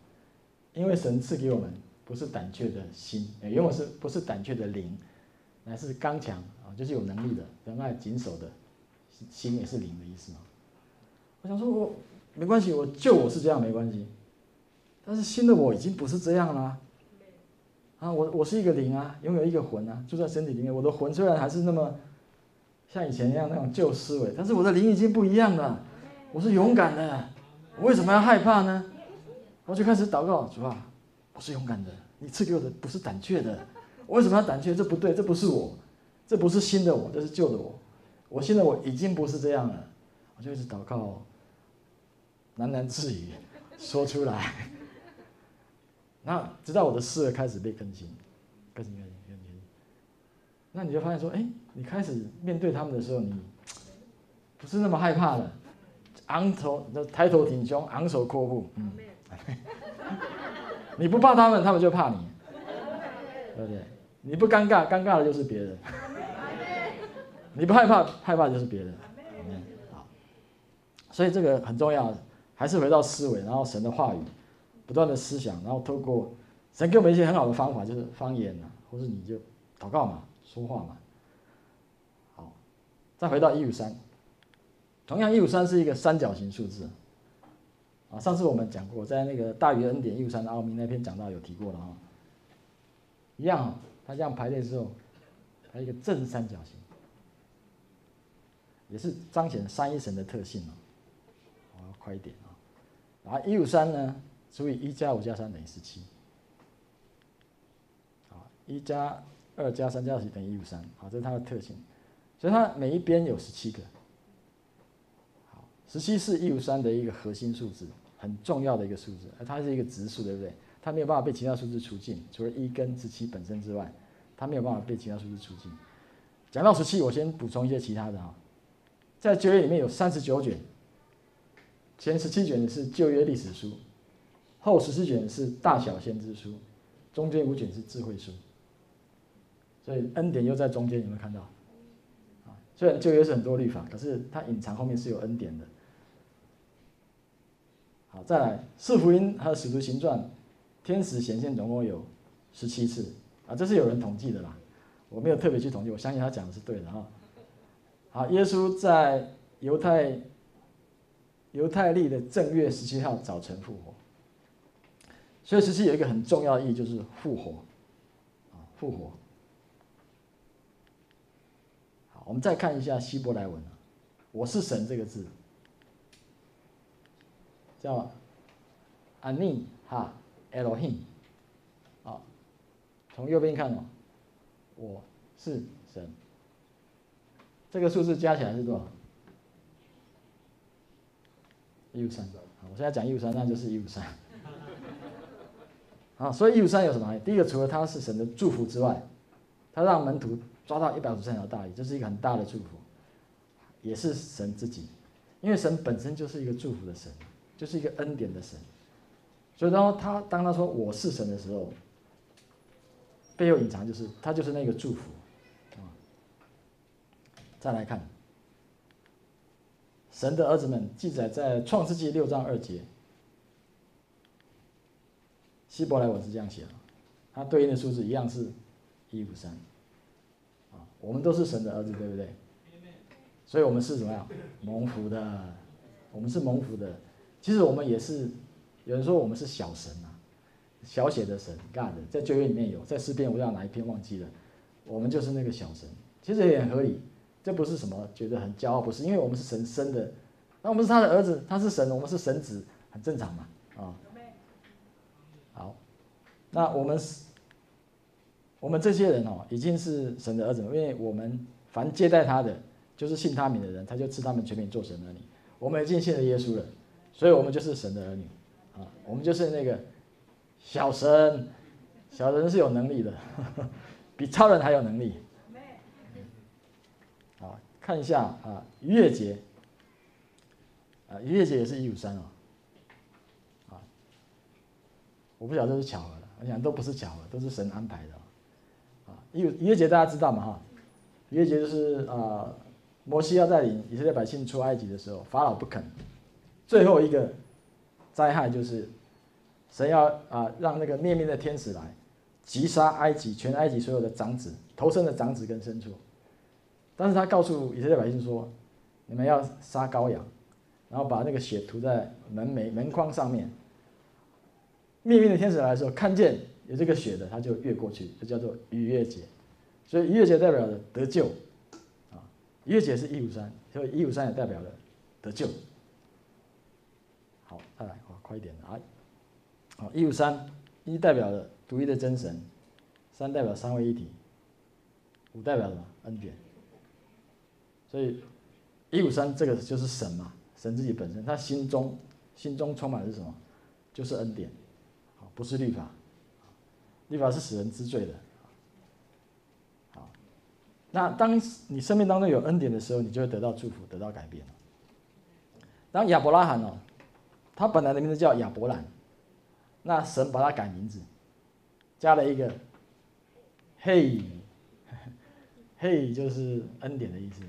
因为神赐给我们不是胆怯的心，因为我是不是胆怯的灵。乃是刚强啊，就是有能力的，仁爱谨守的，心也是灵的意思嘛。我想说我，没关系，我旧我是这样没关系，但是新的我已经不是这样了。啊，我我是一个灵啊，拥有一个魂啊，住在身体里面。我的魂虽然还是那么像以前一样那种旧思维，但是我的灵已经不一样了。我是勇敢的，我为什么要害怕呢？我就开始祷告，主啊，我是勇敢的，你赐给我的不是胆怯的。我为什么要胆怯？这不对，这不是我，这不是新的我，这是旧的我。我现在我已经不是这样了，我就一直祷告，喃喃自语，说出来。那直到我的思维开始被，更新，更新。那你就发现说，哎，你开始面对他们的时候，你不是那么害怕了，昂头，抬头挺胸，昂首阔步，嗯，你不怕他们，他们就怕你，对不对？你不尴尬，尴尬的就是别人；你不害怕，害怕就是别人。好，所以这个很重要，还是回到思维，然后神的话语，不断的思想，然后透过神给我们一些很好的方法，就是方言啊，或者你就祷告嘛，说话嘛。好，再回到一五三，同样一五三是一个三角形数字。啊，上次我们讲过，在那个大于 n 点一五三的奥秘那篇讲到有提过了哈，一样。它这样排列之后，还有一个正三角形，也是彰显三一神的特性哦。我要快一点啊！然后一五三呢，除以一加五加三等于十七。啊，一加二加三加四等于一五三。好，这是它的特性，所以它每一边有十七个。好，十七是一五三的一个核心数字，很重要的一个数字，它是一个质数，对不对？它没有办法被其他数字除尽，除了一跟十七本身之外，它没有办法被其他数字除尽。讲到十七，我先补充一些其他的哈，在旧约里面有三十九卷，前十七卷是旧约历史书，后十四卷是大小先知书，中间五卷是智慧书。所以恩典又在中间，有没有看到？啊，虽然旧约是很多律法，可是它隐藏后面是有恩典的。好，再来四福音还有使徒行传。天使显现总共有十七次啊，这是有人统计的啦，我没有特别去统计，我相信他讲的是对的哈。好，耶稣在犹太犹太历的正月十七号早晨复活，所以十七有一个很重要的意义，就是复活啊，复活。好，我们再看一下希伯来文，我是神这个字叫安尼哈。Elohim，啊，从右边看哦，我是神。这个数字加起来是多少？一五三。好，我现在讲一五三，那就是一五三。好，所以一五三有什么？第一个，除了它是神的祝福之外，它让门徒抓到一百五十三条大鱼，这是一个很大的祝福，也是神自己，因为神本身就是一个祝福的神，就是一个恩典的神。所以，当他当他说我是神的时候，背后隐藏就是他就是那个祝福啊。再来看神的儿子们，记载在创世纪六章二节，希伯来文是这样写的，它对应的数字一样是一五三。我们都是神的儿子，对不对？所以我们是怎么样？蒙福的，我们是蒙福的。其实我们也是，有人说我们是小神啊，小写的神，God，在旧约里面有，在诗篇我不知道哪一篇忘记了，我们就是那个小神，其实也很合理，这不是什么觉得很骄傲，不是，因为我们是神生的，那我们是他的儿子，他是神，我们是神子，很正常嘛，啊，好，那我们是，我们这些人哦，已经是神的儿子，因为我们凡接待他的。就是信他名的人，他就赐他们全名做神儿女。我们已经信了耶稣了，所以我们就是神的儿女啊。我们就是那个小神，小神是有能力的，呵 呵比超人还有能力。好，看一下啊，逾越节啊，逾越节也是一五三哦。啊，我不晓得这是巧合的，我想都不是巧合，都是神安排的。逾逾越节大家知道嘛？哈，逾越节就是啊。摩西要带领以色列百姓出埃及的时候，法老不肯。最后一个灾害就是神要啊让那个灭命的天使来击杀埃及全埃及所有的长子、头生的长子跟牲畜。但是他告诉以色列百姓说：“你们要杀羔羊，然后把那个血涂在门楣门框上面。灭命的天使来的时候，看见有这个血的，他就越过去，就叫做逾越节。所以逾越节代表的得救啊。”逾越节是一五三，所以一五三也代表了得救。好，再来，快一点啊！好，一五三，一代表了独一的真神，三代表三位一体，五代表什么？恩典。所以一五三这个就是神嘛，神自己本身，他心中心中充满的是什么？就是恩典，好，不是律法，律法是使人知罪的。好那当你生命当中有恩典的时候，你就会得到祝福，得到改变。当亚伯拉罕哦，他本来的名字叫亚伯兰，那神把他改名字，加了一个嘿，嘿就是恩典的意思，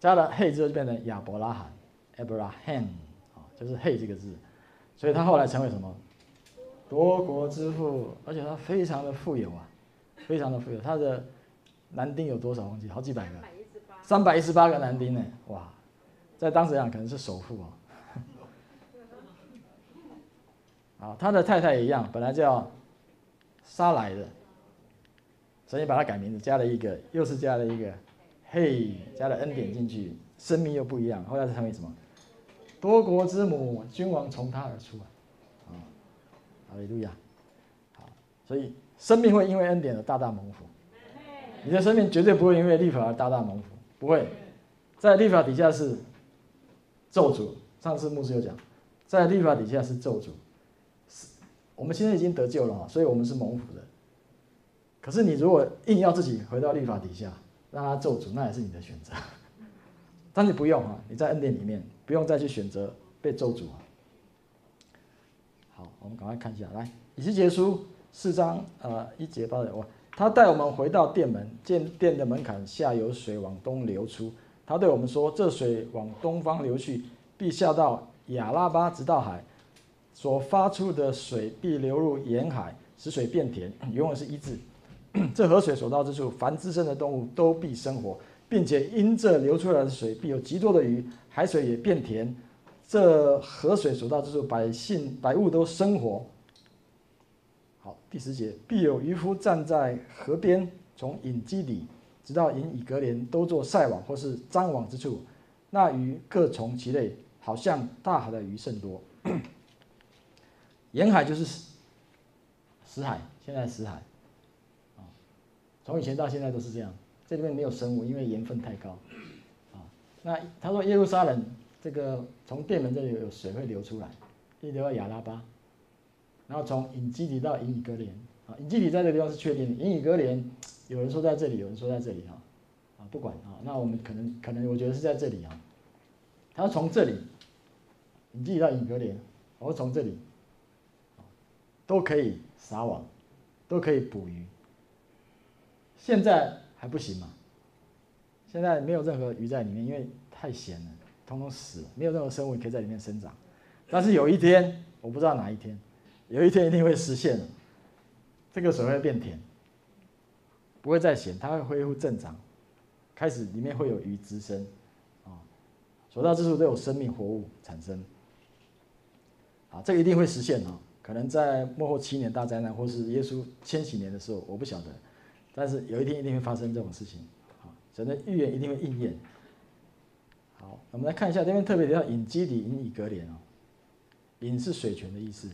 加了嘿之后就变成亚伯拉罕，Abraham 啊，就是嘿这个字，所以他后来成为什么？多国之父，而且他非常的富有啊，非常的富有，他的。男丁有多少？忘记好几百个，三百一十八个男丁呢！哇，在当时讲可能是首富哦。啊，他的太太也一样，本来叫撒莱的，所以把他改名字，加了一个，又是加了一个，嘿，加了恩典进去，生命又不一样。后来是成为什么？多国之母，君王从他而出！啊，哈利路亚！好，所以生命会因为恩典而大大蒙福。你的生命绝对不会因为律法而大大蒙福，不会，在律法底下是咒诅。上次牧师有讲，在律法底下是咒诅。是，我们现在已经得救了，所以我们是蒙福的。可是你如果硬要自己回到律法底下，让他咒诅，那也是你的选择。但是不用啊，你在恩典里面，不用再去选择被咒诅啊。好，我们赶快看一下，来，以西结书四章呃一节八节，哇。他带我们回到殿门，见殿的门槛下有水往东流出。他对我们说：“这水往东方流去，必下到亚拉巴，直到海。所发出的水必流入沿海，使水变甜。永远是一字。这河水所到之处，凡滋生的动物都必生活，并且因这流出来的水，必有极多的鱼，海水也变甜。这河水所到之处，百姓百物都生活。”好，第十节，必有渔夫站在河边，从隐基底直到隐以革连，都做晒网或是张网之处。那鱼各从其类，好像大海的鱼甚多。沿海就是死海，现在死海。啊，从以前到现在都是这样。这里面没有生物，因为盐分太高。啊，那他说耶路撒冷这个从电门这里有水会流出来，一流到亚拉巴。然后从隐基底到隐以格连，啊，隐基底在这个地方是确定的，隐以格连，有人说在这里，有人说在这里哈，啊，不管啊，那我们可能可能我觉得是在这里啊，他从这里，隐基底到隐以革莲，我从这里，都可以撒网，都可以捕鱼，现在还不行嘛？现在没有任何鱼在里面，因为太咸了，通通死，没有任何生物可以在里面生长。但是有一天，我不知道哪一天，有一天一定会实现，这个水会变甜，不会再咸，它会恢复正常，开始里面会有鱼滋生，啊，所到之处都有生命活物产生，啊，这个一定会实现啊，可能在末后七年大灾难，或是耶稣千禧年的时候，我不晓得，但是有一天一定会发生这种事情啊。神的预言一定会应验。好，我们来看一下这边特别提到引基底、引以革莲啊。引是水泉的意思，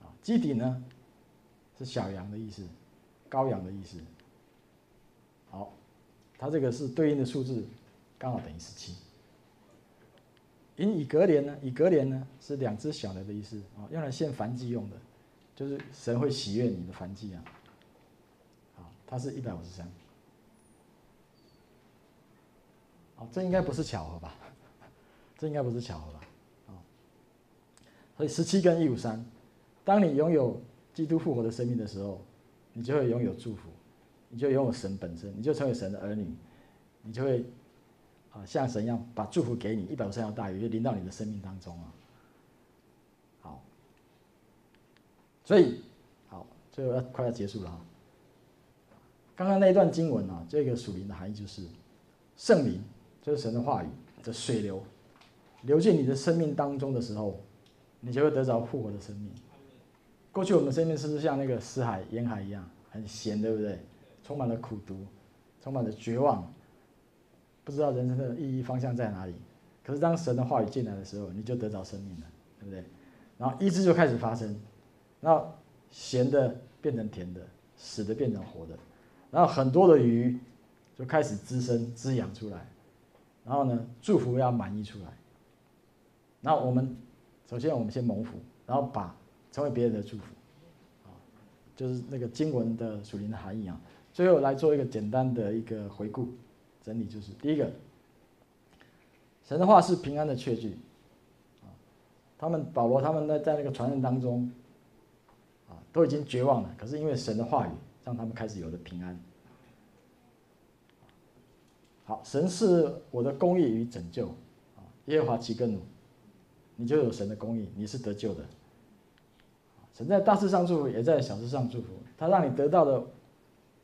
啊，基底呢是小羊的意思，羔羊的意思。好，它这个是对应的数字，刚好等于十七。引以革莲呢，以革莲呢是两只小的的意思啊，用来献燔祭用的，就是神会喜悦你的燔祭啊。好，它是一百五十三。哦，这应该不是巧合吧？这应该不是巧合吧？啊，所以十七跟一五三，当你拥有基督复活的生命的时候，你就会拥有祝福，你就拥有神本身，你就成为神的儿女，你就会啊像神一样把祝福给你，一百五十三条大鱼就临到你的生命当中啊。好，所以好，最后要快要结束了啊。刚刚那一段经文啊，这个属灵的含义就是圣灵。就是神的话语的水流，流进你的生命当中的时候，你就会得着复活的生命。过去我们生命是不是像那个死海、盐海一样，很咸，对不对？充满了苦毒，充满了绝望，不知道人生的意义方向在哪里。可是当神的话语进来的时候，你就得着生命了，对不对？然后医治就开始发生，然后咸的变成甜的，死的变成活的，然后很多的鱼就开始滋生、滋养出来。然后呢，祝福要满溢出来。然后我们首先我们先蒙福，然后把成为别人的祝福，啊，就是那个经文的属灵的含义啊。最后来做一个简单的一个回顾整理，就是第一个，神的话是平安的确据，啊，他们保罗他们在在那个传人当中，啊，都已经绝望了，可是因为神的话语，让他们开始有了平安。好，神是我的公义与拯救，啊，耶和华岂更努，你就有神的公义，你是得救的。神在大事上祝福，也在小事上祝福。他让你得到的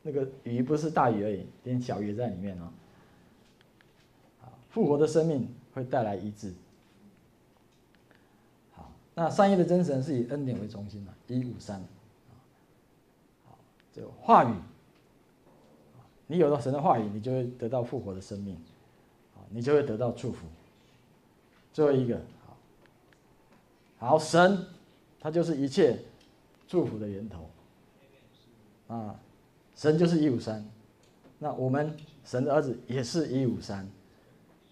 那个鱼不是大鱼而已，连小鱼也在里面啊。复活的生命会带来医治。好，那三一的真神是以恩典为中心的，一五三。好，这个话语。你有了神的话语，你就会得到复活的生命，啊，你就会得到祝福。最后一个，好，好，神，他就是一切祝福的源头，啊，神就是一五三，那我们神的儿子也是一五三，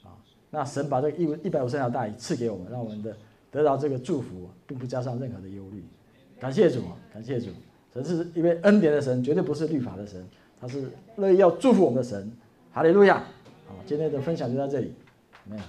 啊，那神把这个一五一百五十条大鱼赐给我们，让我们的得到这个祝福，并不加上任何的忧虑。感谢主，感谢主，神是一位恩典的神，绝对不是律法的神。他是乐意要祝福我们的神，哈利路亚！好，今天的分享就到这里，没有。